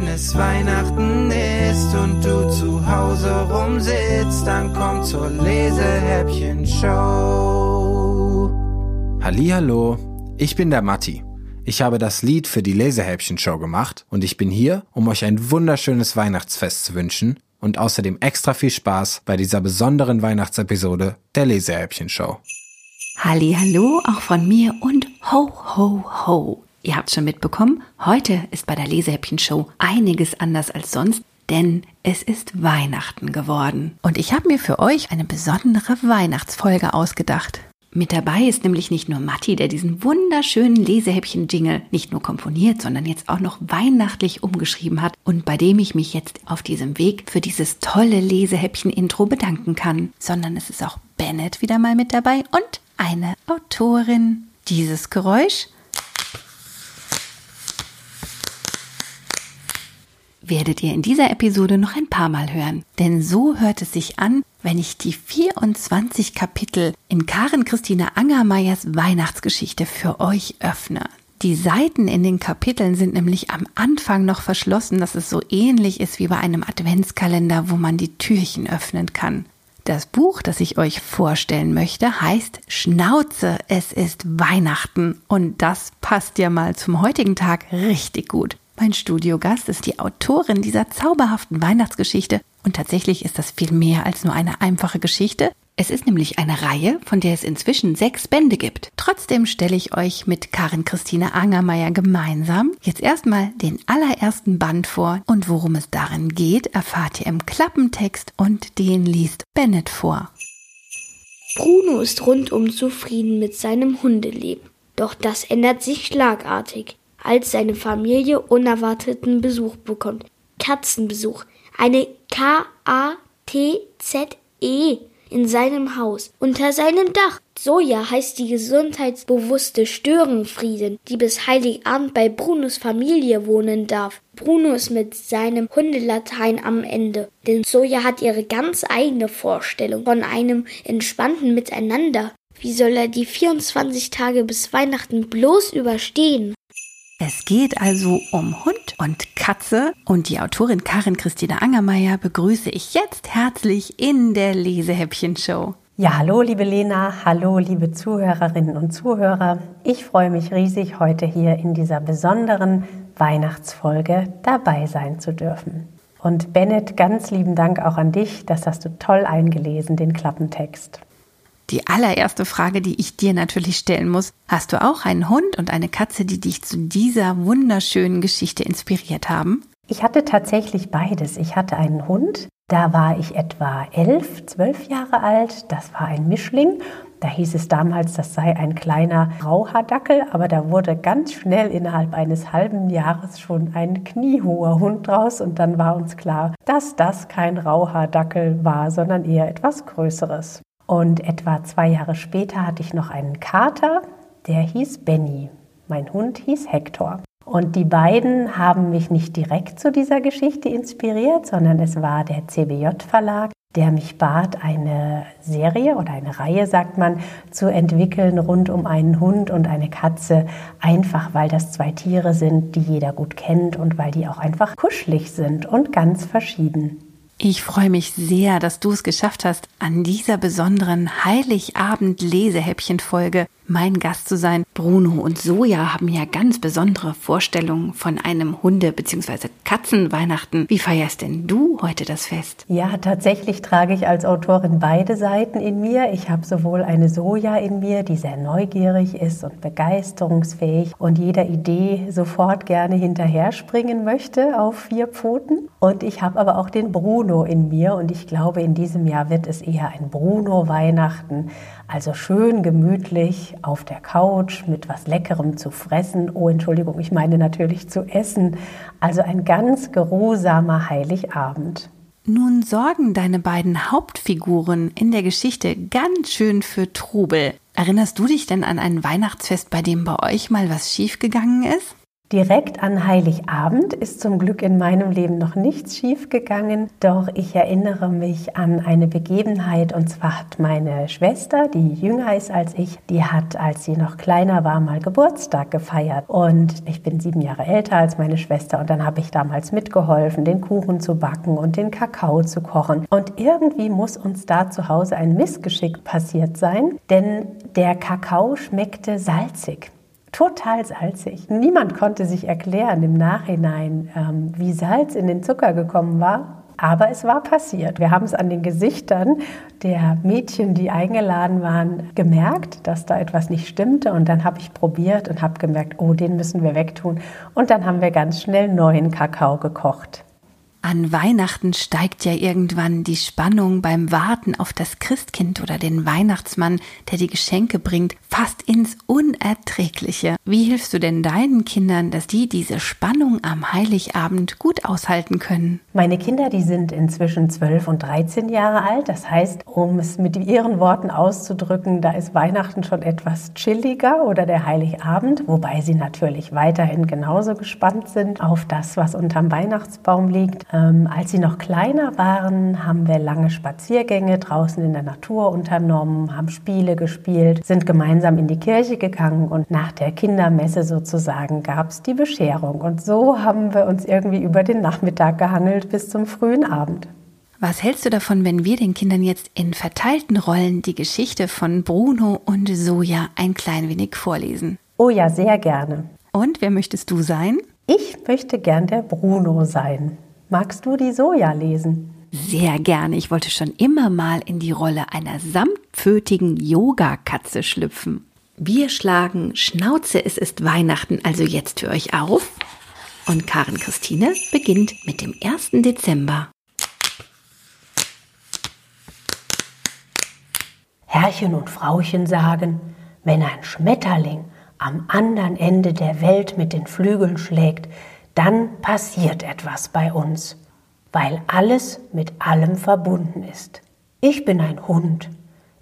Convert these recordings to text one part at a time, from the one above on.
wenn es Weihnachten ist und du zu Hause rumsitzt, dann komm zur Lesehäppchen-Show. Hallo, ich bin der Matti. Ich habe das Lied für die Lesehäppchen-Show gemacht und ich bin hier, um euch ein wunderschönes Weihnachtsfest zu wünschen und außerdem extra viel Spaß bei dieser besonderen Weihnachtsepisode der Lesehäppchen-Show. Hallo, auch von mir und ho, ho, ho. Ihr habt schon mitbekommen, heute ist bei der Lesehäppchen-Show einiges anders als sonst, denn es ist Weihnachten geworden. Und ich habe mir für euch eine besondere Weihnachtsfolge ausgedacht. Mit dabei ist nämlich nicht nur Matti, der diesen wunderschönen Lesehäppchen-Jingle nicht nur komponiert, sondern jetzt auch noch weihnachtlich umgeschrieben hat und bei dem ich mich jetzt auf diesem Weg für dieses tolle Lesehäppchen-Intro bedanken kann, sondern es ist auch Bennett wieder mal mit dabei und eine Autorin. Dieses Geräusch werdet ihr in dieser Episode noch ein paar Mal hören. Denn so hört es sich an, wenn ich die 24 Kapitel in Karen Christine Angermeyers Weihnachtsgeschichte für euch öffne. Die Seiten in den Kapiteln sind nämlich am Anfang noch verschlossen, dass es so ähnlich ist wie bei einem Adventskalender, wo man die Türchen öffnen kann. Das Buch, das ich euch vorstellen möchte, heißt Schnauze, es ist Weihnachten. Und das passt ja mal zum heutigen Tag richtig gut. Mein Studiogast ist die Autorin dieser zauberhaften Weihnachtsgeschichte und tatsächlich ist das viel mehr als nur eine einfache Geschichte. Es ist nämlich eine Reihe, von der es inzwischen sechs Bände gibt. Trotzdem stelle ich euch mit Karin Christine Angermeier gemeinsam jetzt erstmal den allerersten Band vor und worum es darin geht, erfahrt ihr im Klappentext und den liest Bennett vor. Bruno ist rundum zufrieden mit seinem Hundeleben. Doch das ändert sich schlagartig als seine Familie unerwarteten Besuch bekommt. Katzenbesuch. Eine K-A-T-Z-E in seinem Haus, unter seinem Dach. Soja heißt die gesundheitsbewusste Störenfrieden, die bis Heiligabend bei Brunos Familie wohnen darf. Bruno ist mit seinem Hundelatein am Ende, denn Soja hat ihre ganz eigene Vorstellung von einem entspannten Miteinander. Wie soll er die 24 Tage bis Weihnachten bloß überstehen? Es geht also um Hund und Katze und die Autorin Karin Christina Angermeier begrüße ich jetzt herzlich in der Lesehäppchen-Show. Ja, hallo liebe Lena, hallo liebe Zuhörerinnen und Zuhörer. Ich freue mich riesig, heute hier in dieser besonderen Weihnachtsfolge dabei sein zu dürfen. Und Bennett, ganz lieben Dank auch an dich, das hast du toll eingelesen, den Klappentext. Die allererste Frage, die ich dir natürlich stellen muss, hast du auch einen Hund und eine Katze, die dich zu dieser wunderschönen Geschichte inspiriert haben? Ich hatte tatsächlich beides. Ich hatte einen Hund, da war ich etwa elf, zwölf Jahre alt. Das war ein Mischling. Da hieß es damals, das sei ein kleiner Rauhaardackel, aber da wurde ganz schnell innerhalb eines halben Jahres schon ein kniehoher Hund draus und dann war uns klar, dass das kein Rauhaardackel war, sondern eher etwas Größeres. Und etwa zwei Jahre später hatte ich noch einen Kater, der hieß Benny. Mein Hund hieß Hector. Und die beiden haben mich nicht direkt zu dieser Geschichte inspiriert, sondern es war der CBJ Verlag, der mich bat, eine Serie oder eine Reihe, sagt man, zu entwickeln rund um einen Hund und eine Katze, einfach weil das zwei Tiere sind, die jeder gut kennt und weil die auch einfach kuschelig sind und ganz verschieden. Ich freue mich sehr, dass du es geschafft hast, an dieser besonderen Heiligabend-Lesehäppchen-Folge mein Gast zu sein. Bruno und Soja haben ja ganz besondere Vorstellungen von einem Hunde- bzw. Katzenweihnachten. Wie feierst denn du heute das Fest? Ja, tatsächlich trage ich als Autorin beide Seiten in mir. Ich habe sowohl eine Soja in mir, die sehr neugierig ist und begeisterungsfähig und jeder Idee sofort gerne hinterher springen möchte auf vier Pfoten. Und ich habe aber auch den Bruno in mir und ich glaube, in diesem Jahr wird es eher ein Bruno-Weihnachten. Also schön gemütlich auf der Couch mit was Leckerem zu fressen. Oh, Entschuldigung, ich meine natürlich zu essen. Also ein ganz geruhsamer Heiligabend. Nun sorgen deine beiden Hauptfiguren in der Geschichte ganz schön für Trubel. Erinnerst du dich denn an ein Weihnachtsfest, bei dem bei euch mal was schiefgegangen ist? Direkt an Heiligabend ist zum Glück in meinem Leben noch nichts schiefgegangen, doch ich erinnere mich an eine Begebenheit und zwar hat meine Schwester, die jünger ist als ich, die hat, als sie noch kleiner war, mal Geburtstag gefeiert. Und ich bin sieben Jahre älter als meine Schwester und dann habe ich damals mitgeholfen, den Kuchen zu backen und den Kakao zu kochen. Und irgendwie muss uns da zu Hause ein Missgeschick passiert sein, denn der Kakao schmeckte salzig total salzig. Niemand konnte sich erklären im Nachhinein, ähm, wie Salz in den Zucker gekommen war. Aber es war passiert. Wir haben es an den Gesichtern der Mädchen, die eingeladen waren, gemerkt, dass da etwas nicht stimmte. Und dann habe ich probiert und habe gemerkt, oh, den müssen wir wegtun. Und dann haben wir ganz schnell neuen Kakao gekocht. An Weihnachten steigt ja irgendwann die Spannung beim Warten auf das Christkind oder den Weihnachtsmann, der die Geschenke bringt, fast ins Unerträgliche. Wie hilfst du denn deinen Kindern, dass die diese Spannung am Heiligabend gut aushalten können? Meine Kinder, die sind inzwischen 12 und 13 Jahre alt. Das heißt, um es mit ihren Worten auszudrücken, da ist Weihnachten schon etwas chilliger oder der Heiligabend, wobei sie natürlich weiterhin genauso gespannt sind auf das, was unterm Weihnachtsbaum liegt. Ähm, als sie noch kleiner waren, haben wir lange Spaziergänge draußen in der Natur unternommen, haben Spiele gespielt, sind gemeinsam in die Kirche gegangen und nach der Kindermesse sozusagen gab es die Bescherung. Und so haben wir uns irgendwie über den Nachmittag gehangelt bis zum frühen Abend. Was hältst du davon, wenn wir den Kindern jetzt in verteilten Rollen die Geschichte von Bruno und Soja ein klein wenig vorlesen? Oh ja, sehr gerne. Und wer möchtest du sein? Ich möchte gern der Bruno sein. Magst du die Soja lesen? Sehr gerne. Ich wollte schon immer mal in die Rolle einer samtpfötigen Yogakatze schlüpfen. Wir schlagen Schnauze, es ist Weihnachten, also jetzt für euch auf. Und Karin Christine beginnt mit dem 1. Dezember. Herrchen und Frauchen sagen, wenn ein Schmetterling am anderen Ende der Welt mit den Flügeln schlägt, dann passiert etwas bei uns, weil alles mit allem verbunden ist. Ich bin ein Hund.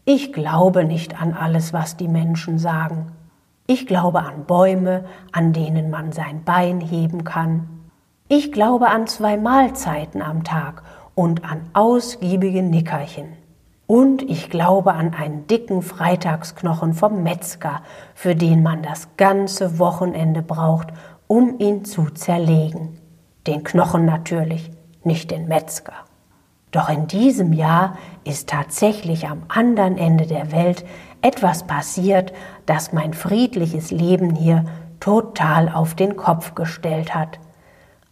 Ich glaube nicht an alles, was die Menschen sagen. Ich glaube an Bäume, an denen man sein Bein heben kann. Ich glaube an zwei Mahlzeiten am Tag und an ausgiebige Nickerchen. Und ich glaube an einen dicken Freitagsknochen vom Metzger, für den man das ganze Wochenende braucht, um ihn zu zerlegen. Den Knochen natürlich, nicht den Metzger. Doch in diesem Jahr ist tatsächlich am anderen Ende der Welt etwas passiert, das mein friedliches Leben hier total auf den Kopf gestellt hat.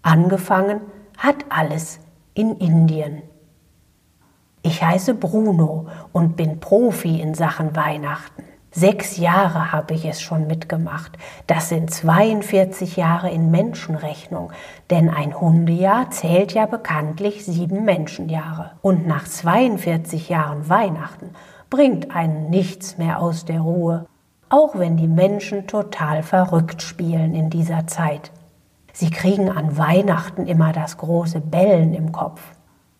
Angefangen hat alles in Indien. Ich heiße Bruno und bin Profi in Sachen Weihnachten. Sechs Jahre habe ich es schon mitgemacht. Das sind 42 Jahre in Menschenrechnung, denn ein Hundejahr zählt ja bekanntlich sieben Menschenjahre. Und nach 42 Jahren Weihnachten bringt einen nichts mehr aus der Ruhe, auch wenn die Menschen total verrückt spielen in dieser Zeit. Sie kriegen an Weihnachten immer das große Bellen im Kopf.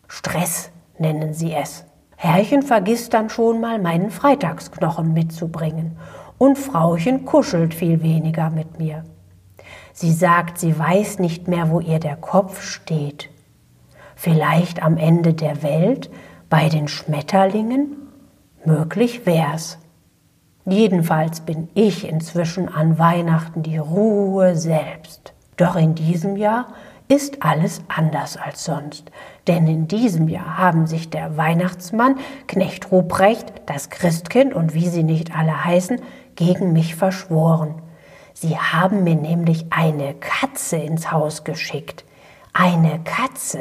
Stress nennen sie es. Herrchen vergisst dann schon mal meinen Freitagsknochen mitzubringen und Frauchen kuschelt viel weniger mit mir. Sie sagt, sie weiß nicht mehr, wo ihr der Kopf steht. Vielleicht am Ende der Welt, bei den Schmetterlingen? Möglich wär's. Jedenfalls bin ich inzwischen an Weihnachten die Ruhe selbst. Doch in diesem Jahr ist alles anders als sonst. Denn in diesem Jahr haben sich der Weihnachtsmann, Knecht Ruprecht, das Christkind und wie sie nicht alle heißen, gegen mich verschworen. Sie haben mir nämlich eine Katze ins Haus geschickt. Eine Katze.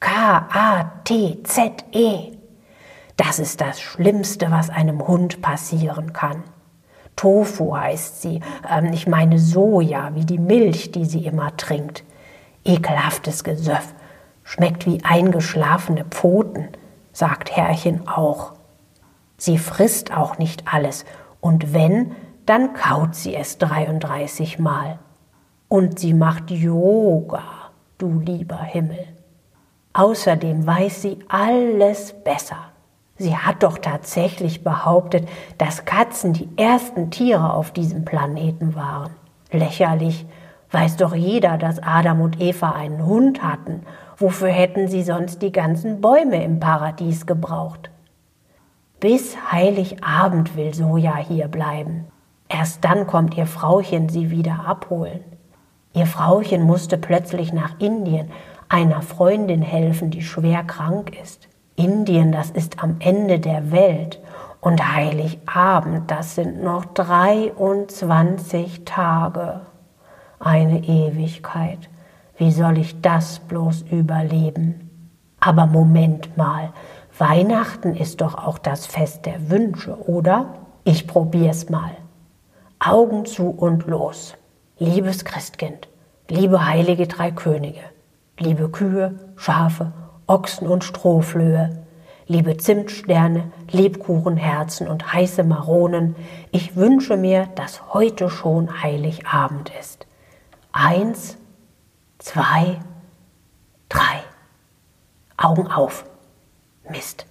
K-A-T-Z-E. Das ist das Schlimmste, was einem Hund passieren kann. Tofu heißt sie, ähm, ich meine Soja, wie die Milch, die sie immer trinkt. Ekelhaftes Gesöff, schmeckt wie eingeschlafene Pfoten, sagt Herrchen auch. Sie frisst auch nicht alles, und wenn, dann kaut sie es 33 Mal. Und sie macht Yoga, du lieber Himmel. Außerdem weiß sie alles besser. Sie hat doch tatsächlich behauptet, dass Katzen die ersten Tiere auf diesem Planeten waren. Lächerlich, Weiß doch jeder, dass Adam und Eva einen Hund hatten. Wofür hätten sie sonst die ganzen Bäume im Paradies gebraucht? Bis Heiligabend will Soja hier bleiben. Erst dann kommt ihr Frauchen sie wieder abholen. Ihr Frauchen musste plötzlich nach Indien einer Freundin helfen, die schwer krank ist. Indien, das ist am Ende der Welt. Und Heiligabend, das sind noch 23 Tage eine Ewigkeit. Wie soll ich das bloß überleben? Aber Moment mal, Weihnachten ist doch auch das Fest der Wünsche, oder? Ich probier's mal. Augen zu und los. Liebes Christkind, liebe heilige drei Könige, liebe Kühe, Schafe, Ochsen und Strohflöhe, liebe Zimtsterne, Lebkuchenherzen und heiße Maronen, ich wünsche mir, dass heute schon Heiligabend ist. Eins, zwei, drei. Augen auf. Mist,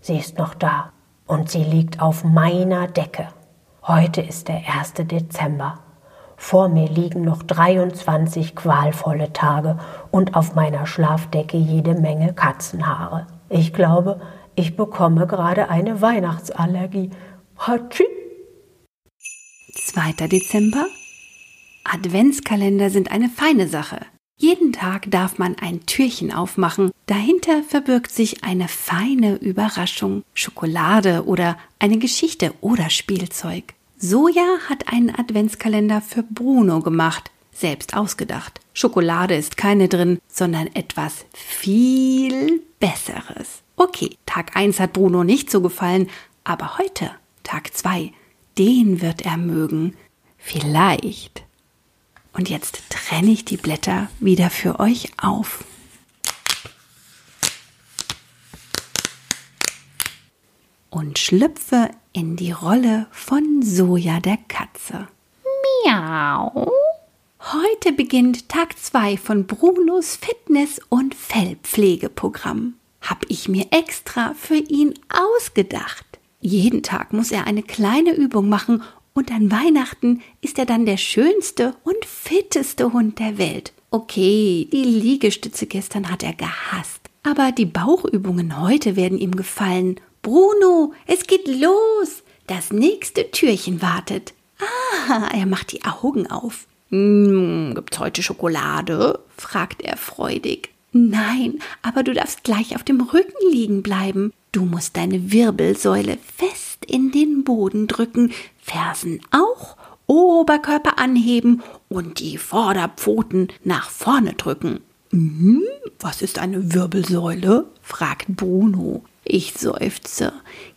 sie ist noch da und sie liegt auf meiner Decke. Heute ist der 1. Dezember. Vor mir liegen noch 23 qualvolle Tage und auf meiner Schlafdecke jede Menge Katzenhaare. Ich glaube, ich bekomme gerade eine Weihnachtsallergie. Hatschi! 2. Dezember Adventskalender sind eine feine Sache. Jeden Tag darf man ein Türchen aufmachen. Dahinter verbirgt sich eine feine Überraschung, Schokolade oder eine Geschichte oder Spielzeug. Soja hat einen Adventskalender für Bruno gemacht, selbst ausgedacht. Schokolade ist keine drin, sondern etwas viel Besseres. Okay, Tag 1 hat Bruno nicht so gefallen, aber heute, Tag 2, den wird er mögen. Vielleicht. Und jetzt trenne ich die Blätter wieder für euch auf. Und schlüpfe in die Rolle von Soja der Katze. Miau. Heute beginnt Tag 2 von Brunos Fitness- und Fellpflegeprogramm. Hab ich mir extra für ihn ausgedacht. Jeden Tag muss er eine kleine Übung machen und an Weihnachten ist er dann der schönste und fitteste Hund der Welt. Okay, die Liegestütze gestern hat er gehasst. Aber die Bauchübungen heute werden ihm gefallen. Bruno, es geht los. Das nächste Türchen wartet. Ah, er macht die Augen auf. Hm, gibt's heute Schokolade? fragt er freudig. Nein, aber du darfst gleich auf dem Rücken liegen bleiben. Du musst deine Wirbelsäule fest in den Boden drücken, Fersen auch, Oberkörper anheben und die Vorderpfoten nach vorne drücken. Hm, was ist eine Wirbelsäule? fragt Bruno. Ich seufze.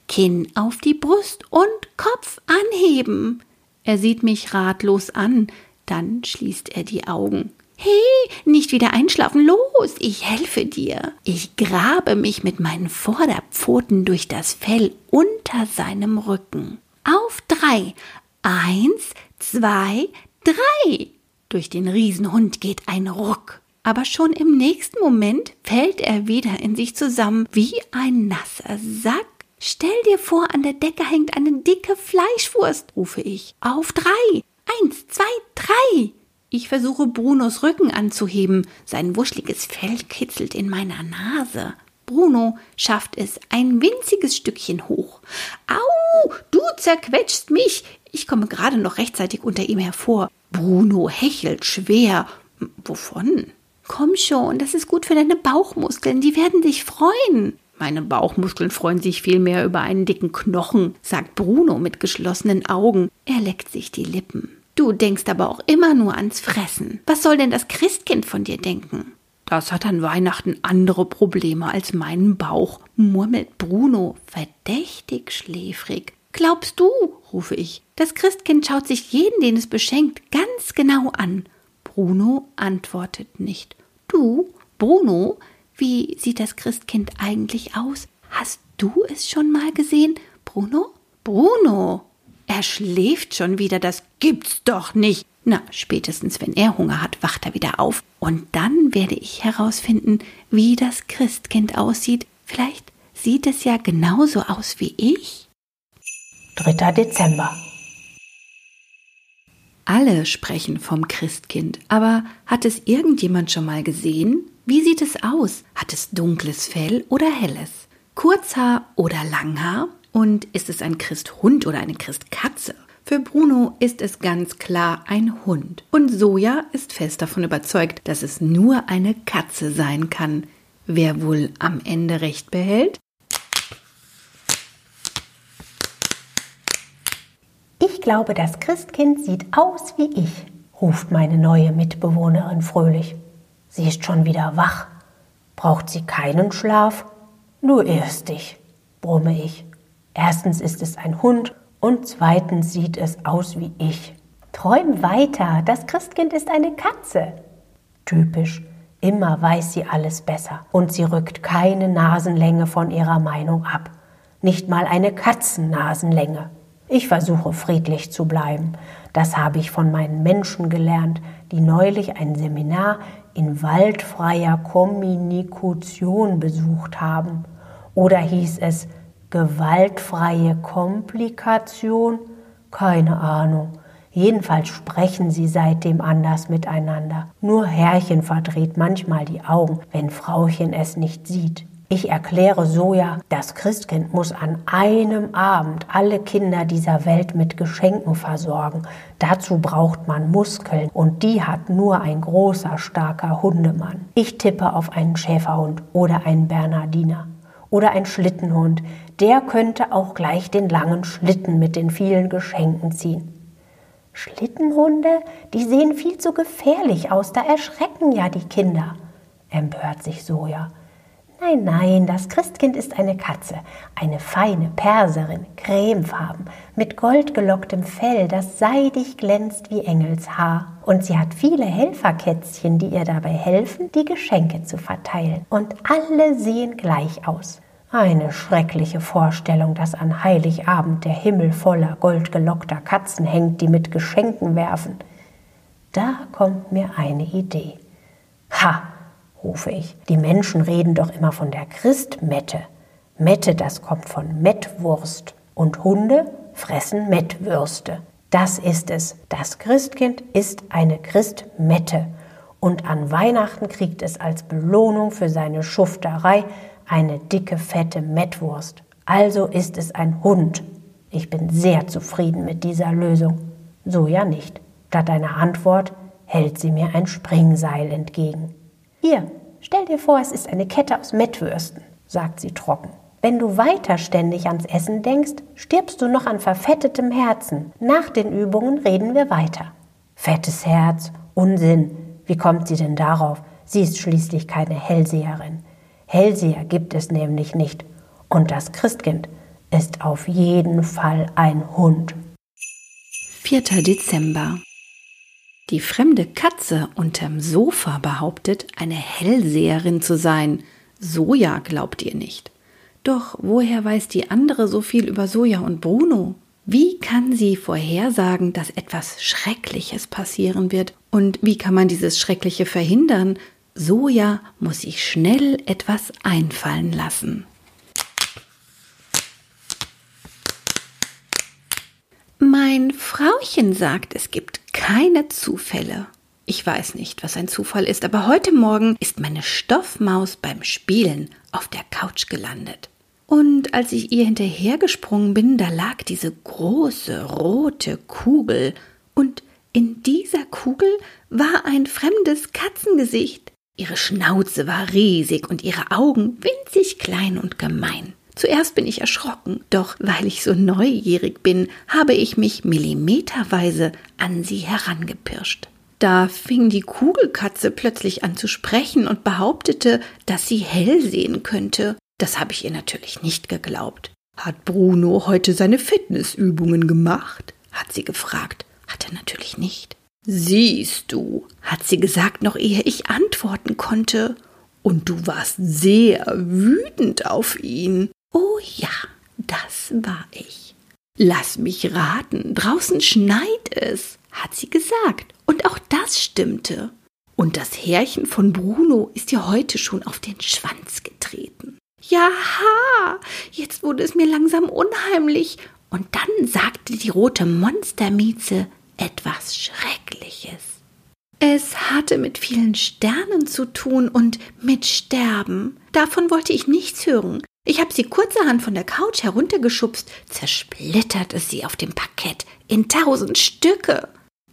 Kinn auf die Brust und Kopf anheben. Er sieht mich ratlos an, dann schließt er die Augen. Hey, nicht wieder einschlafen, los, ich helfe dir. Ich grabe mich mit meinen Vorderpfoten durch das Fell unter seinem Rücken. Auf drei. Eins, zwei, drei. Durch den Riesenhund geht ein Ruck. Aber schon im nächsten Moment fällt er wieder in sich zusammen wie ein nasser Sack. Stell dir vor, an der Decke hängt eine dicke Fleischwurst, rufe ich. Auf drei. Eins, zwei, drei. Ich versuche Brunos Rücken anzuheben. Sein wuschliges Fell kitzelt in meiner Nase. Bruno schafft es ein winziges Stückchen hoch. Au, du zerquetschst mich. Ich komme gerade noch rechtzeitig unter ihm hervor. Bruno hechelt schwer. Wovon? Komm schon, das ist gut für deine Bauchmuskeln, die werden sich freuen. Meine Bauchmuskeln freuen sich vielmehr über einen dicken Knochen, sagt Bruno mit geschlossenen Augen. Er leckt sich die Lippen. Du denkst aber auch immer nur ans Fressen. Was soll denn das Christkind von dir denken? Das hat an Weihnachten andere Probleme als meinen Bauch, murmelt Bruno, verdächtig schläfrig. Glaubst du, rufe ich, das Christkind schaut sich jeden, den es beschenkt, ganz genau an. Bruno antwortet nicht. Du, Bruno, wie sieht das Christkind eigentlich aus? Hast du es schon mal gesehen? Bruno? Bruno! Er schläft schon wieder, das gibt's doch nicht. Na, spätestens wenn er Hunger hat, wacht er wieder auf. Und dann werde ich herausfinden, wie das Christkind aussieht. Vielleicht sieht es ja genauso aus wie ich. 3. Dezember. Alle sprechen vom Christkind, aber hat es irgendjemand schon mal gesehen? Wie sieht es aus? Hat es dunkles Fell oder helles? Kurzhaar oder Langhaar? Und ist es ein Christhund oder eine Christkatze? Für Bruno ist es ganz klar ein Hund. Und Soja ist fest davon überzeugt, dass es nur eine Katze sein kann. Wer wohl am Ende recht behält? Ich glaube, das Christkind sieht aus wie ich, ruft meine neue Mitbewohnerin fröhlich. Sie ist schon wieder wach. Braucht sie keinen Schlaf? Nur erst dich, brumme ich. Erstens ist es ein Hund und zweitens sieht es aus wie ich. Träum weiter, das Christkind ist eine Katze. Typisch, immer weiß sie alles besser und sie rückt keine Nasenlänge von ihrer Meinung ab. Nicht mal eine Katzennasenlänge. Ich versuche friedlich zu bleiben. Das habe ich von meinen Menschen gelernt, die neulich ein Seminar in waldfreier Kommunikation besucht haben. Oder hieß es gewaltfreie Komplikation? Keine Ahnung. Jedenfalls sprechen sie seitdem anders miteinander. Nur Herrchen verdreht manchmal die Augen, wenn Frauchen es nicht sieht. Ich erkläre so ja, das Christkind muss an einem Abend alle Kinder dieser Welt mit Geschenken versorgen. Dazu braucht man Muskeln und die hat nur ein großer, starker Hundemann. Ich tippe auf einen Schäferhund oder einen Bernardiner oder einen Schlittenhund. Der könnte auch gleich den langen Schlitten mit den vielen Geschenken ziehen. Schlittenhunde, die sehen viel zu gefährlich aus, da erschrecken ja die Kinder, empört sich Soja. Nein, nein, das Christkind ist eine Katze, eine feine Perserin, cremefarben, mit goldgelocktem Fell, das seidig glänzt wie Engelshaar. Und sie hat viele Helferkätzchen, die ihr dabei helfen, die Geschenke zu verteilen. Und alle sehen gleich aus. Eine schreckliche Vorstellung, dass an Heiligabend der Himmel voller goldgelockter Katzen hängt, die mit Geschenken werfen. Da kommt mir eine Idee. Ha! Rufe ich. Die Menschen reden doch immer von der Christmette. Mette, das kommt von Mettwurst. Und Hunde fressen Mettwürste. Das ist es. Das Christkind ist eine Christmette. Und an Weihnachten kriegt es als Belohnung für seine Schufterei eine dicke, fette Mettwurst. Also ist es ein Hund. Ich bin sehr zufrieden mit dieser Lösung. So ja nicht. Statt einer Antwort hält sie mir ein Springseil entgegen. Hier, stell dir vor, es ist eine Kette aus Mettwürsten, sagt sie trocken. Wenn du weiter ständig ans Essen denkst, stirbst du noch an verfettetem Herzen. Nach den Übungen reden wir weiter. Fettes Herz, Unsinn. Wie kommt sie denn darauf? Sie ist schließlich keine Hellseherin. Hellseher gibt es nämlich nicht. Und das Christkind ist auf jeden Fall ein Hund. 4. Dezember die fremde Katze unterm Sofa behauptet, eine Hellseherin zu sein. Soja glaubt ihr nicht. Doch woher weiß die andere so viel über Soja und Bruno? Wie kann sie vorhersagen, dass etwas Schreckliches passieren wird? Und wie kann man dieses Schreckliche verhindern? Soja muss sich schnell etwas einfallen lassen. Mein Frauchen sagt, es gibt keine Zufälle. Ich weiß nicht, was ein Zufall ist, aber heute Morgen ist meine Stoffmaus beim Spielen auf der Couch gelandet. Und als ich ihr hinterhergesprungen bin, da lag diese große rote Kugel, und in dieser Kugel war ein fremdes Katzengesicht. Ihre Schnauze war riesig und ihre Augen winzig klein und gemein. Zuerst bin ich erschrocken, doch weil ich so neugierig bin, habe ich mich millimeterweise an sie herangepirscht. Da fing die Kugelkatze plötzlich an zu sprechen und behauptete, dass sie hell sehen könnte. Das habe ich ihr natürlich nicht geglaubt. Hat Bruno heute seine Fitnessübungen gemacht? hat sie gefragt. Hat er natürlich nicht. Siehst du, hat sie gesagt, noch ehe ich antworten konnte. Und du warst sehr wütend auf ihn. Oh ja, das war ich. Lass mich raten, draußen schneit es, hat sie gesagt. Und auch das stimmte. Und das Härchen von Bruno ist ja heute schon auf den Schwanz getreten. Jaha, jetzt wurde es mir langsam unheimlich. Und dann sagte die rote Monstermieze, etwas Schreckliches. Es hatte mit vielen Sternen zu tun und mit Sterben. Davon wollte ich nichts hören. Ich habe sie kurzerhand von der Couch heruntergeschubst, zersplitterte sie auf dem Parkett in tausend Stücke.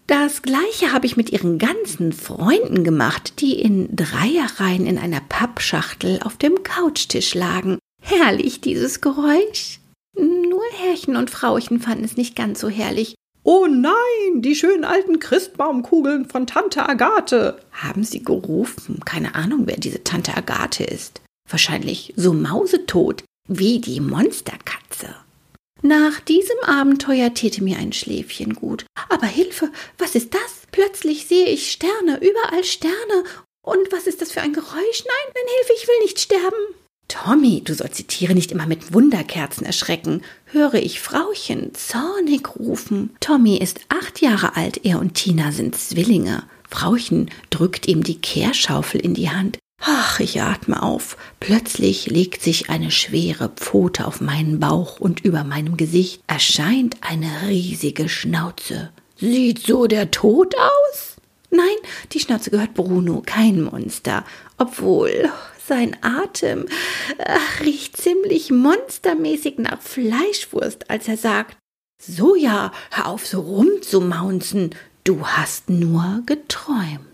Das gleiche habe ich mit ihren ganzen Freunden gemacht, die in Dreierreihen in einer Pappschachtel auf dem Couchtisch lagen. Herrlich dieses Geräusch. Nur Herrchen und Frauchen fanden es nicht ganz so herrlich. Oh nein, die schönen alten Christbaumkugeln von Tante Agathe, haben sie gerufen. Keine Ahnung, wer diese Tante Agathe ist wahrscheinlich so mausetot wie die Monsterkatze. Nach diesem Abenteuer täte mir ein Schläfchen gut. Aber Hilfe, was ist das? Plötzlich sehe ich Sterne, überall Sterne. Und was ist das für ein Geräusch? Nein, nein, Hilfe, ich will nicht sterben. Tommy, du sollst die Tiere nicht immer mit Wunderkerzen erschrecken. Höre ich Frauchen zornig rufen. Tommy ist acht Jahre alt, er und Tina sind Zwillinge. Frauchen drückt ihm die Kehrschaufel in die Hand. Ach, ich atme auf. Plötzlich legt sich eine schwere Pfote auf meinen Bauch und über meinem Gesicht erscheint eine riesige Schnauze. Sieht so der Tod aus? Nein, die Schnauze gehört Bruno, kein Monster. Obwohl sein Atem ach, riecht ziemlich monstermäßig nach Fleischwurst, als er sagt: So ja, hör auf so rumzumaunzen. Du hast nur geträumt.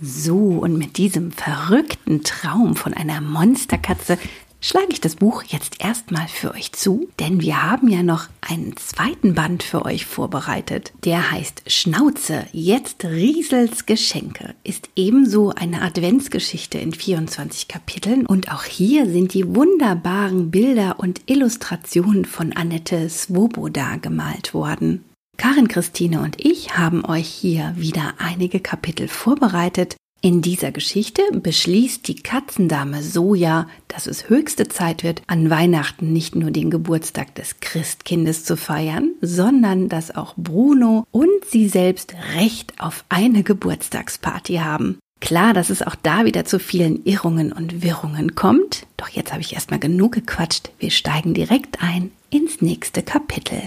So, und mit diesem verrückten Traum von einer Monsterkatze schlage ich das Buch jetzt erstmal für euch zu, denn wir haben ja noch einen zweiten Band für euch vorbereitet. Der heißt Schnauze, jetzt Riesels Geschenke, ist ebenso eine Adventsgeschichte in 24 Kapiteln und auch hier sind die wunderbaren Bilder und Illustrationen von Annette Svoboda gemalt worden. Karin Christine und ich haben euch hier wieder einige Kapitel vorbereitet. In dieser Geschichte beschließt die Katzendame Soja, dass es höchste Zeit wird, an Weihnachten nicht nur den Geburtstag des Christkindes zu feiern, sondern dass auch Bruno und sie selbst Recht auf eine Geburtstagsparty haben. Klar, dass es auch da wieder zu vielen Irrungen und Wirrungen kommt, doch jetzt habe ich erstmal genug gequatscht. Wir steigen direkt ein ins nächste Kapitel.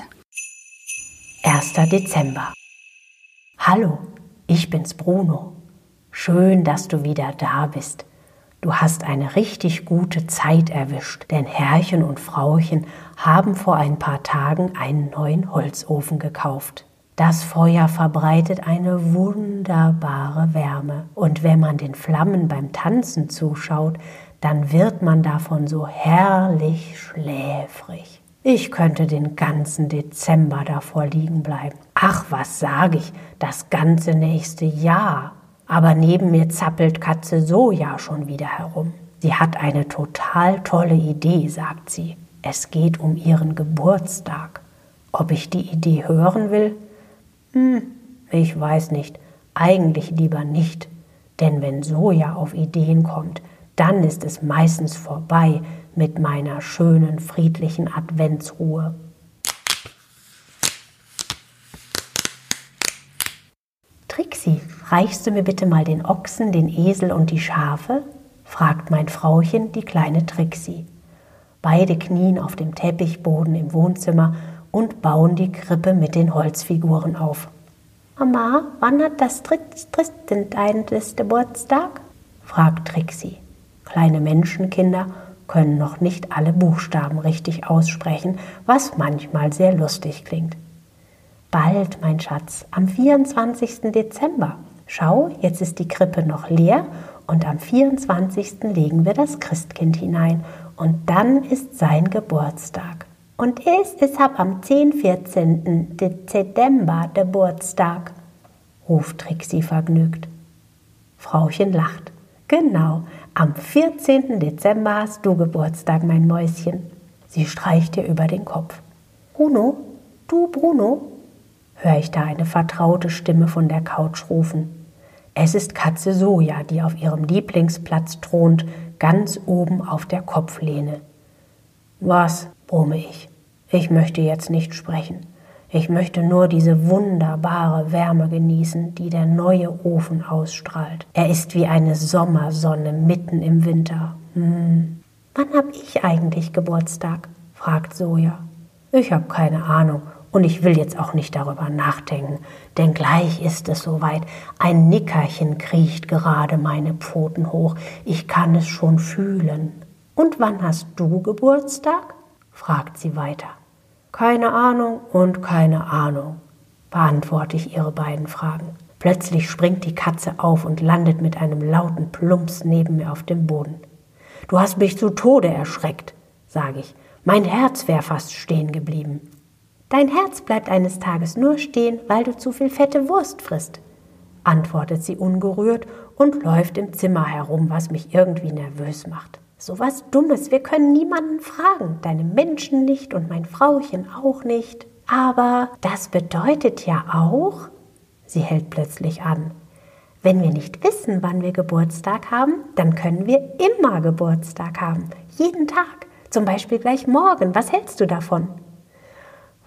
1. Dezember. Hallo, ich bin's Bruno. Schön, dass du wieder da bist. Du hast eine richtig gute Zeit erwischt, denn Herrchen und Frauchen haben vor ein paar Tagen einen neuen Holzofen gekauft. Das Feuer verbreitet eine wunderbare Wärme, und wenn man den Flammen beim Tanzen zuschaut, dann wird man davon so herrlich schläfrig. Ich könnte den ganzen Dezember davor liegen bleiben. Ach, was sage ich, das ganze nächste Jahr. Aber neben mir zappelt Katze Soja schon wieder herum. Sie hat eine total tolle Idee, sagt sie. Es geht um ihren Geburtstag. Ob ich die Idee hören will? Hm, ich weiß nicht. Eigentlich lieber nicht. Denn wenn Soja auf Ideen kommt, dann ist es meistens vorbei mit meiner schönen, friedlichen Adventsruhe. Trixi, reichst du mir bitte mal den Ochsen, den Esel und die Schafe? fragt mein Frauchen die kleine Trixi. Beide knien auf dem Teppichboden im Wohnzimmer und bauen die Krippe mit den Holzfiguren auf. Mama, wann hat das Tristan deinen Geburtstag? fragt Trixi. Kleine Menschenkinder können noch nicht alle Buchstaben richtig aussprechen, was manchmal sehr lustig klingt. Bald, mein Schatz, am 24. Dezember. Schau, jetzt ist die Krippe noch leer und am 24. legen wir das Christkind hinein und dann ist sein Geburtstag. Und ist es ab am 10. 14. Dezember Geburtstag, ruft Trixie vergnügt. Frauchen lacht. Genau, am 14. Dezember hast du Geburtstag, mein Mäuschen. Sie streicht dir über den Kopf. Bruno, du Bruno, höre ich da eine vertraute Stimme von der Couch rufen. Es ist Katze Soja, die auf ihrem Lieblingsplatz thront, ganz oben auf der Kopflehne. Was, brumme ich, ich möchte jetzt nicht sprechen. Ich möchte nur diese wunderbare Wärme genießen, die der neue Ofen ausstrahlt. Er ist wie eine Sommersonne mitten im Winter. Hm. Wann hab ich eigentlich Geburtstag? fragt Soja. Ich hab keine Ahnung und ich will jetzt auch nicht darüber nachdenken, denn gleich ist es soweit. Ein Nickerchen kriecht gerade meine Pfoten hoch. Ich kann es schon fühlen. Und wann hast du Geburtstag? fragt sie weiter. Keine Ahnung und keine Ahnung, beantworte ich ihre beiden Fragen. Plötzlich springt die Katze auf und landet mit einem lauten Plumps neben mir auf dem Boden. Du hast mich zu Tode erschreckt, sage ich. Mein Herz wäre fast stehen geblieben. Dein Herz bleibt eines Tages nur stehen, weil du zu viel fette Wurst frisst, antwortet sie ungerührt und läuft im Zimmer herum, was mich irgendwie nervös macht. So was Dummes, wir können niemanden fragen, deine Menschen nicht und mein Frauchen auch nicht. Aber das bedeutet ja auch, sie hält plötzlich an, wenn wir nicht wissen, wann wir Geburtstag haben, dann können wir immer Geburtstag haben, jeden Tag, zum Beispiel gleich morgen. Was hältst du davon?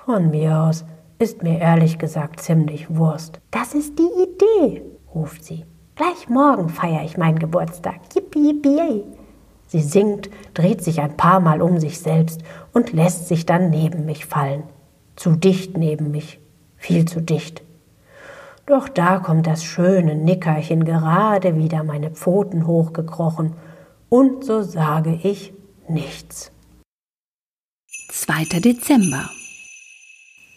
Von mir aus ist mir ehrlich gesagt ziemlich Wurst. Das ist die Idee, ruft sie. Gleich morgen feiere ich meinen Geburtstag. Yippie, yippie. Sie singt, dreht sich ein paar Mal um sich selbst und lässt sich dann neben mich fallen. Zu dicht neben mich, viel zu dicht. Doch da kommt das schöne Nickerchen gerade wieder meine Pfoten hochgekrochen, und so sage ich nichts. 2. Dezember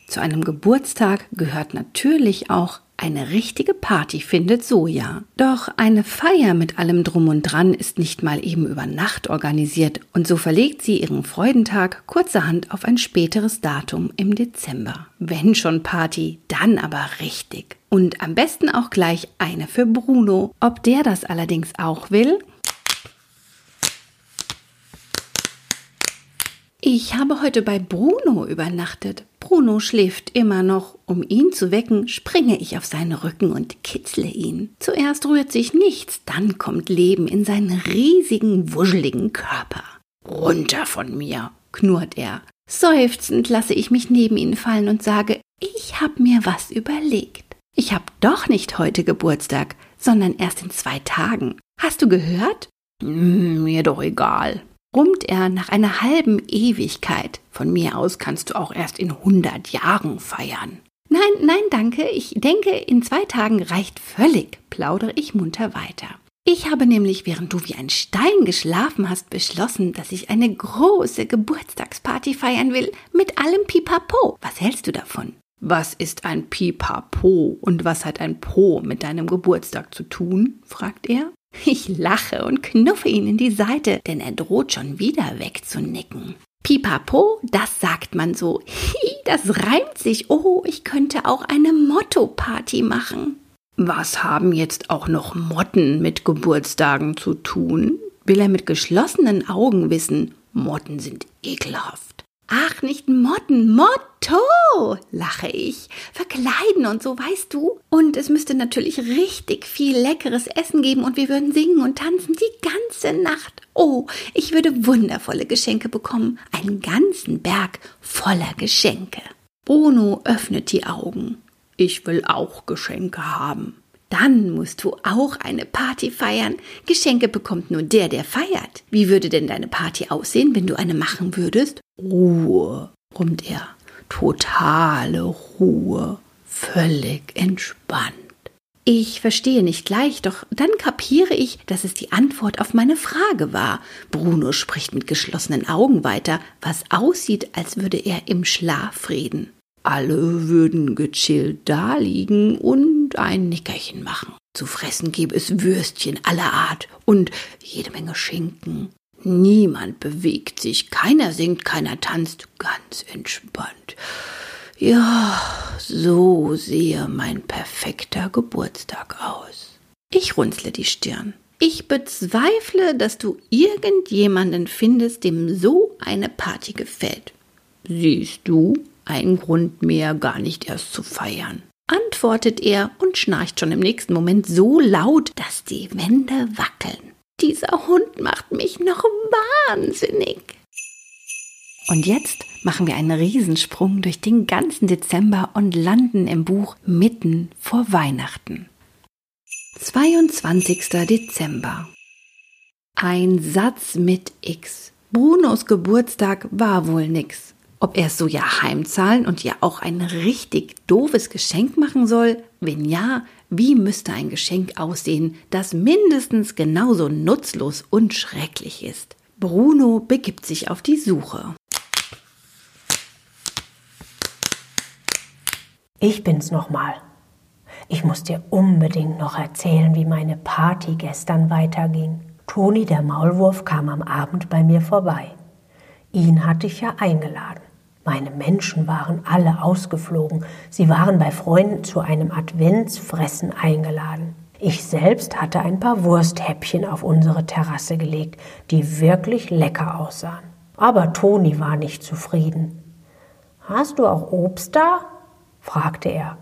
zu einem Geburtstag gehört natürlich auch eine richtige Party, findet Soja. Doch eine Feier mit allem Drum und Dran ist nicht mal eben über Nacht organisiert und so verlegt sie ihren Freudentag kurzerhand auf ein späteres Datum im Dezember. Wenn schon Party, dann aber richtig. Und am besten auch gleich eine für Bruno. Ob der das allerdings auch will? Ich habe heute bei Bruno übernachtet. Bruno schläft immer noch. Um ihn zu wecken, springe ich auf seinen Rücken und kitzle ihn. Zuerst rührt sich nichts, dann kommt Leben in seinen riesigen, wuscheligen Körper. Runter von mir, knurrt er. Seufzend lasse ich mich neben ihn fallen und sage, ich hab mir was überlegt. Ich hab doch nicht heute Geburtstag, sondern erst in zwei Tagen. Hast du gehört? Mir doch egal, brummt er nach einer halben Ewigkeit. Von mir aus kannst du auch erst in hundert Jahren feiern. Nein, nein, danke. Ich denke, in zwei Tagen reicht völlig, plaudere ich munter weiter. Ich habe nämlich, während du wie ein Stein geschlafen hast, beschlossen, dass ich eine große Geburtstagsparty feiern will, mit allem Pipapo. Was hältst du davon? Was ist ein Pipapo und was hat ein Po mit deinem Geburtstag zu tun? fragt er. Ich lache und knuffe ihn in die Seite, denn er droht schon wieder wegzunicken. Pipapo, das sagt man so. Hi, das reimt sich. Oh, ich könnte auch eine Motto-Party machen. Was haben jetzt auch noch Motten mit Geburtstagen zu tun? Will er mit geschlossenen Augen wissen. Motten sind ekelhaft. Ach, nicht Motten, Motto, lache ich. Verkleiden und so, weißt du? Und es müsste natürlich richtig viel leckeres Essen geben und wir würden singen und tanzen die ganze Nacht. Oh, ich würde wundervolle Geschenke bekommen. Einen ganzen Berg voller Geschenke. Bruno öffnet die Augen. Ich will auch Geschenke haben. Dann musst du auch eine Party feiern. Geschenke bekommt nur der, der feiert. Wie würde denn deine Party aussehen, wenn du eine machen würdest? Ruhe, brummt er. Totale Ruhe. Völlig entspannt. Ich verstehe nicht gleich, doch dann kapiere ich, dass es die Antwort auf meine Frage war. Bruno spricht mit geschlossenen Augen weiter, was aussieht, als würde er im Schlaf reden. Alle würden gechillt daliegen und ein Nickerchen machen. Zu fressen gäbe es Würstchen aller Art und jede Menge Schinken. Niemand bewegt sich, keiner singt, keiner tanzt, ganz entspannt. Ja, so sehe mein perfekter Geburtstag aus. Ich runzle die Stirn. Ich bezweifle, dass du irgendjemanden findest, dem so eine Party gefällt. Siehst du, ein Grund mehr, gar nicht erst zu feiern. Antwortet er und schnarcht schon im nächsten Moment so laut, dass die Wände wackeln. Dieser Hund macht mich noch wahnsinnig. Und jetzt machen wir einen Riesensprung durch den ganzen Dezember und landen im Buch mitten vor Weihnachten. 22. Dezember. Ein Satz mit X. Brunos Geburtstag war wohl nix. Ob er es so ja heimzahlen und ihr auch ein richtig doofes Geschenk machen soll? Wenn ja, wie müsste ein Geschenk aussehen, das mindestens genauso nutzlos und schrecklich ist? Bruno begibt sich auf die Suche. Ich bin's nochmal. Ich muss dir unbedingt noch erzählen, wie meine Party gestern weiterging. Toni der Maulwurf kam am Abend bei mir vorbei. Ihn hatte ich ja eingeladen. Meine Menschen waren alle ausgeflogen. Sie waren bei Freunden zu einem Adventsfressen eingeladen. Ich selbst hatte ein paar Wursthäppchen auf unsere Terrasse gelegt, die wirklich lecker aussahen. Aber Toni war nicht zufrieden. Hast du auch Obst da? fragte er.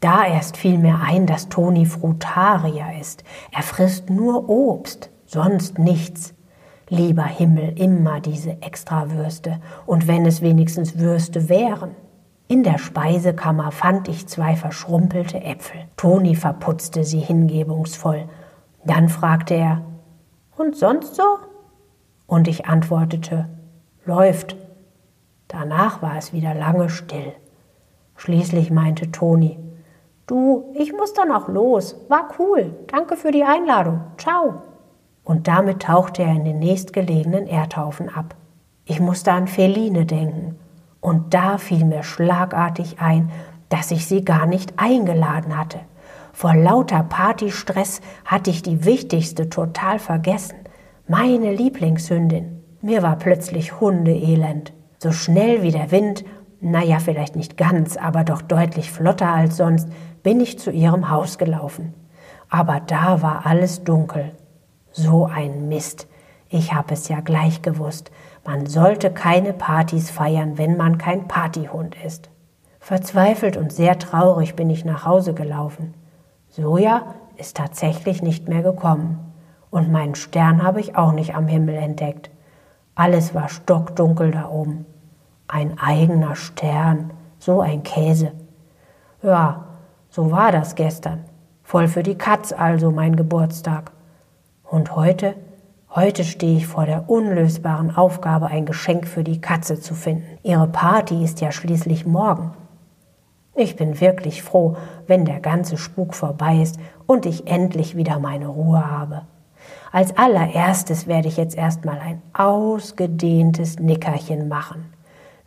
Da erst fiel mir ein, dass Toni Frutarier ist. Er frisst nur Obst, sonst nichts. Lieber Himmel, immer diese Extrawürste, und wenn es wenigstens Würste wären. In der Speisekammer fand ich zwei verschrumpelte Äpfel. Toni verputzte sie hingebungsvoll. Dann fragte er, und sonst so? Und ich antwortete, läuft. Danach war es wieder lange still. Schließlich meinte Toni, du, ich muss dann auch los. War cool. Danke für die Einladung. Ciao und damit tauchte er in den nächstgelegenen Erdhaufen ab. Ich musste an Feline denken, und da fiel mir schlagartig ein, dass ich sie gar nicht eingeladen hatte. Vor lauter Partystress hatte ich die wichtigste total vergessen, meine Lieblingshündin. Mir war plötzlich Hundeelend. So schnell wie der Wind, naja, vielleicht nicht ganz, aber doch deutlich flotter als sonst, bin ich zu ihrem Haus gelaufen. Aber da war alles dunkel. So ein Mist. Ich habe es ja gleich gewusst. Man sollte keine Partys feiern, wenn man kein Partyhund ist. Verzweifelt und sehr traurig bin ich nach Hause gelaufen. Soja ist tatsächlich nicht mehr gekommen. Und meinen Stern habe ich auch nicht am Himmel entdeckt. Alles war stockdunkel da oben. Ein eigener Stern, so ein Käse. Ja, so war das gestern. Voll für die Katz also mein Geburtstag. Und heute, heute stehe ich vor der unlösbaren Aufgabe, ein Geschenk für die Katze zu finden. Ihre Party ist ja schließlich morgen. Ich bin wirklich froh, wenn der ganze Spuk vorbei ist und ich endlich wieder meine Ruhe habe. Als allererstes werde ich jetzt erstmal ein ausgedehntes Nickerchen machen.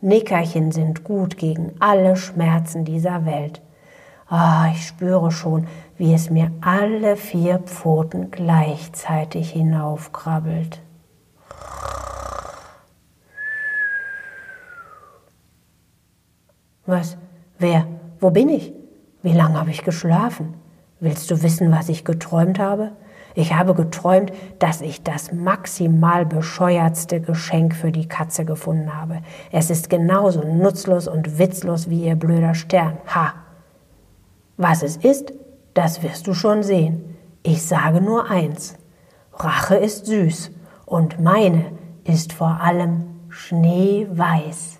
Nickerchen sind gut gegen alle Schmerzen dieser Welt. Ah, ich spüre schon, wie es mir alle vier Pfoten gleichzeitig hinaufkrabbelt. Was? Wer? Wo bin ich? Wie lange habe ich geschlafen? Willst du wissen, was ich geträumt habe? Ich habe geträumt, dass ich das maximal bescheuertste Geschenk für die Katze gefunden habe. Es ist genauso nutzlos und witzlos wie ihr blöder Stern. Ha! Was es ist, das wirst du schon sehen. Ich sage nur eins. Rache ist süß und meine ist vor allem schneeweiß.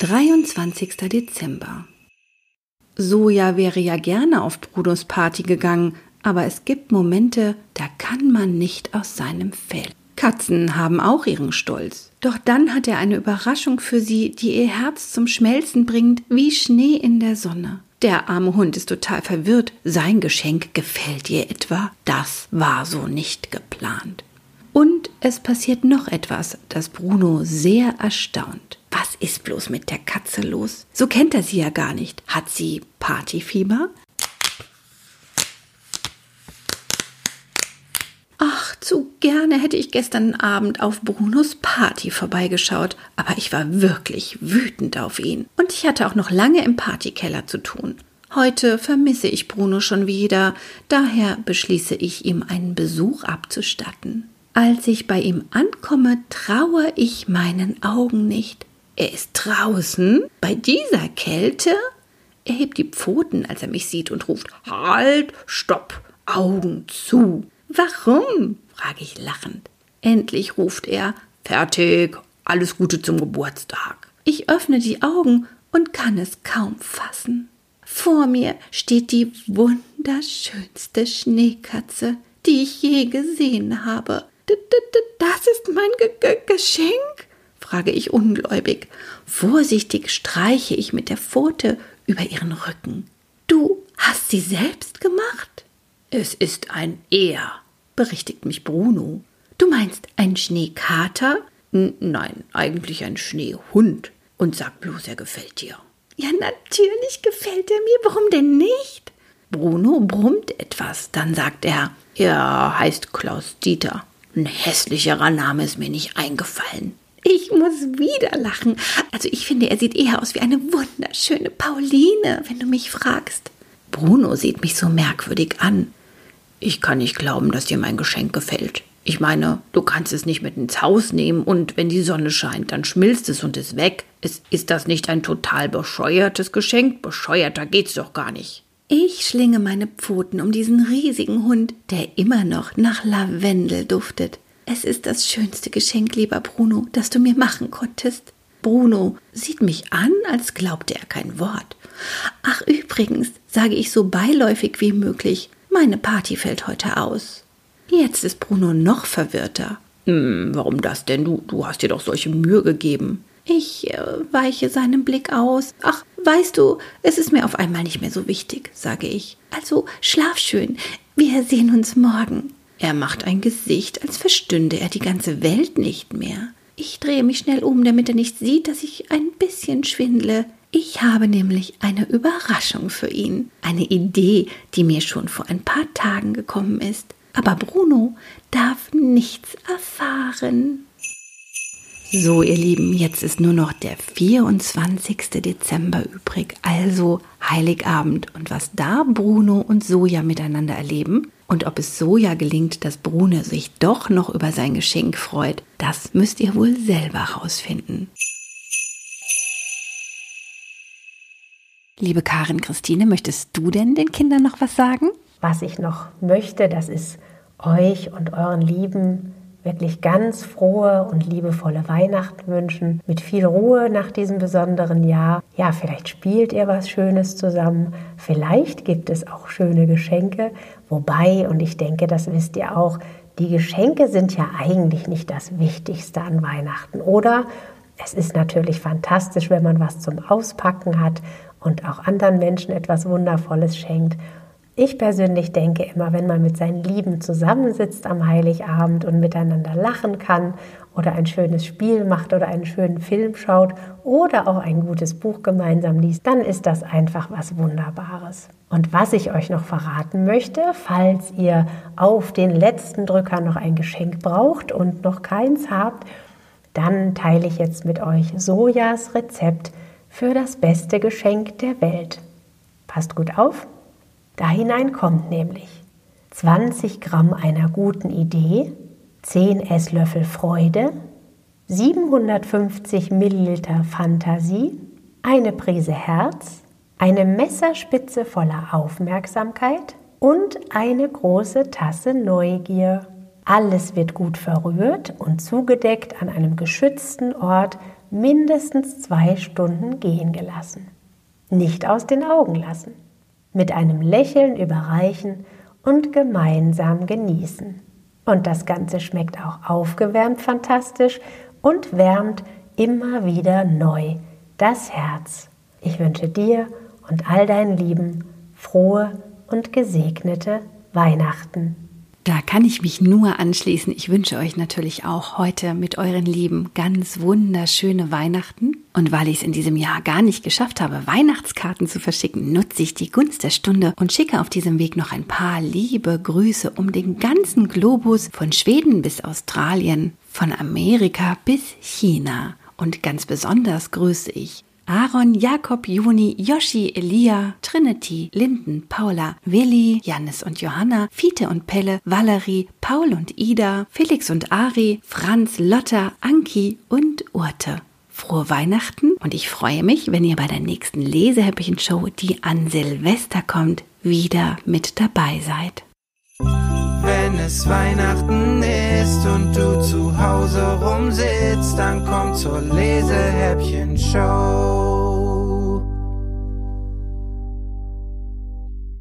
23. Dezember. Soja wäre ja gerne auf Brudos Party gegangen, aber es gibt Momente, da kann man nicht aus seinem Fell. Katzen haben auch ihren Stolz. Doch dann hat er eine Überraschung für sie, die ihr Herz zum Schmelzen bringt, wie Schnee in der Sonne. Der arme Hund ist total verwirrt. Sein Geschenk gefällt ihr etwa? Das war so nicht geplant. Und es passiert noch etwas, das Bruno sehr erstaunt. Was ist bloß mit der Katze los? So kennt er sie ja gar nicht. Hat sie Partyfieber? Zu gerne hätte ich gestern Abend auf Brunos Party vorbeigeschaut, aber ich war wirklich wütend auf ihn. Und ich hatte auch noch lange im Partykeller zu tun. Heute vermisse ich Bruno schon wieder, daher beschließe ich ihm einen Besuch abzustatten. Als ich bei ihm ankomme, traue ich meinen Augen nicht. Er ist draußen? Bei dieser Kälte? Er hebt die Pfoten, als er mich sieht und ruft Halt, stopp, Augen zu. Warum? Frage ich lachend. Endlich ruft er Fertig, alles Gute zum Geburtstag. Ich öffne die Augen und kann es kaum fassen. Vor mir steht die wunderschönste Schneekatze, die ich je gesehen habe. Das ist mein G G Geschenk? frage ich ungläubig. Vorsichtig streiche ich mit der Pfote über ihren Rücken. Du hast sie selbst gemacht? Es ist ein Er, berichtigt mich Bruno. Du meinst ein Schneekater? N nein, eigentlich ein Schneehund. Und sag bloß, er gefällt dir. Ja, natürlich gefällt er mir. Warum denn nicht? Bruno brummt etwas, dann sagt er, er heißt Klaus Dieter. Ein hässlicherer Name ist mir nicht eingefallen. Ich muss wieder lachen. Also ich finde, er sieht eher aus wie eine wunderschöne Pauline, wenn du mich fragst. Bruno sieht mich so merkwürdig an. Ich kann nicht glauben, dass dir mein Geschenk gefällt. Ich meine, du kannst es nicht mit ins Haus nehmen und wenn die Sonne scheint, dann schmilzt es und ist weg. Ist, ist das nicht ein total bescheuertes Geschenk? Bescheuerter geht's doch gar nicht. Ich schlinge meine Pfoten um diesen riesigen Hund, der immer noch nach Lavendel duftet. Es ist das schönste Geschenk, lieber Bruno, das du mir machen konntest. Bruno sieht mich an, als glaubte er kein Wort. Ach, übrigens, sage ich so beiläufig wie möglich, meine Party fällt heute aus. Jetzt ist Bruno noch verwirrter. Hm, warum das denn? Du, du hast dir doch solche Mühe gegeben. Ich äh, weiche seinem Blick aus. Ach, weißt du, es ist mir auf einmal nicht mehr so wichtig, sage ich. Also schlaf schön. Wir sehen uns morgen. Er macht ein Gesicht, als verstünde er die ganze Welt nicht mehr. Ich drehe mich schnell um, damit er nicht sieht, dass ich ein bisschen schwindle. Ich habe nämlich eine Überraschung für ihn. Eine Idee, die mir schon vor ein paar Tagen gekommen ist. Aber Bruno darf nichts erfahren. So, ihr Lieben, jetzt ist nur noch der 24. Dezember übrig, also Heiligabend. Und was da Bruno und Soja miteinander erleben und ob es Soja gelingt, dass Bruno sich doch noch über sein Geschenk freut, das müsst ihr wohl selber rausfinden. Liebe Karin Christine, möchtest du denn den Kindern noch was sagen? Was ich noch möchte, das ist euch und euren Lieben wirklich ganz frohe und liebevolle Weihnachten wünschen, mit viel Ruhe nach diesem besonderen Jahr. Ja, vielleicht spielt ihr was Schönes zusammen, vielleicht gibt es auch schöne Geschenke, wobei, und ich denke, das wisst ihr auch, die Geschenke sind ja eigentlich nicht das Wichtigste an Weihnachten, oder? Es ist natürlich fantastisch, wenn man was zum Auspacken hat und auch anderen Menschen etwas Wundervolles schenkt. Ich persönlich denke immer, wenn man mit seinen Lieben zusammensitzt am Heiligabend und miteinander lachen kann oder ein schönes Spiel macht oder einen schönen Film schaut oder auch ein gutes Buch gemeinsam liest, dann ist das einfach was Wunderbares. Und was ich euch noch verraten möchte, falls ihr auf den letzten Drücker noch ein Geschenk braucht und noch keins habt, dann teile ich jetzt mit euch Sojas Rezept für das beste Geschenk der Welt. Passt gut auf. Da hinein kommt nämlich 20 Gramm einer guten Idee, 10 Esslöffel Freude, 750 Milliliter Fantasie, eine Prise Herz, eine Messerspitze voller Aufmerksamkeit und eine große Tasse Neugier. Alles wird gut verrührt und zugedeckt an einem geschützten Ort mindestens zwei Stunden gehen gelassen. Nicht aus den Augen lassen mit einem Lächeln überreichen und gemeinsam genießen. Und das Ganze schmeckt auch aufgewärmt fantastisch und wärmt immer wieder neu das Herz. Ich wünsche dir und all deinen Lieben frohe und gesegnete Weihnachten. Da kann ich mich nur anschließen. Ich wünsche euch natürlich auch heute mit euren Lieben ganz wunderschöne Weihnachten. Und weil ich es in diesem Jahr gar nicht geschafft habe, Weihnachtskarten zu verschicken, nutze ich die Gunst der Stunde und schicke auf diesem Weg noch ein paar liebe Grüße um den ganzen Globus von Schweden bis Australien, von Amerika bis China. Und ganz besonders grüße ich Aaron, Jakob, Juni, Yoshi, Elia, Trinity, Linden, Paula, Willi, Jannis und Johanna, Fiete und Pelle, Valerie, Paul und Ida, Felix und Ari, Franz, Lotta, Anki und Urte. Frohe Weihnachten und ich freue mich, wenn ihr bei der nächsten Lesehäppchen-Show, die an Silvester kommt, wieder mit dabei seid. Wenn es Weihnachten ist und du zu Hause rumsitzt, dann komm zur Lesehäppchen-Show.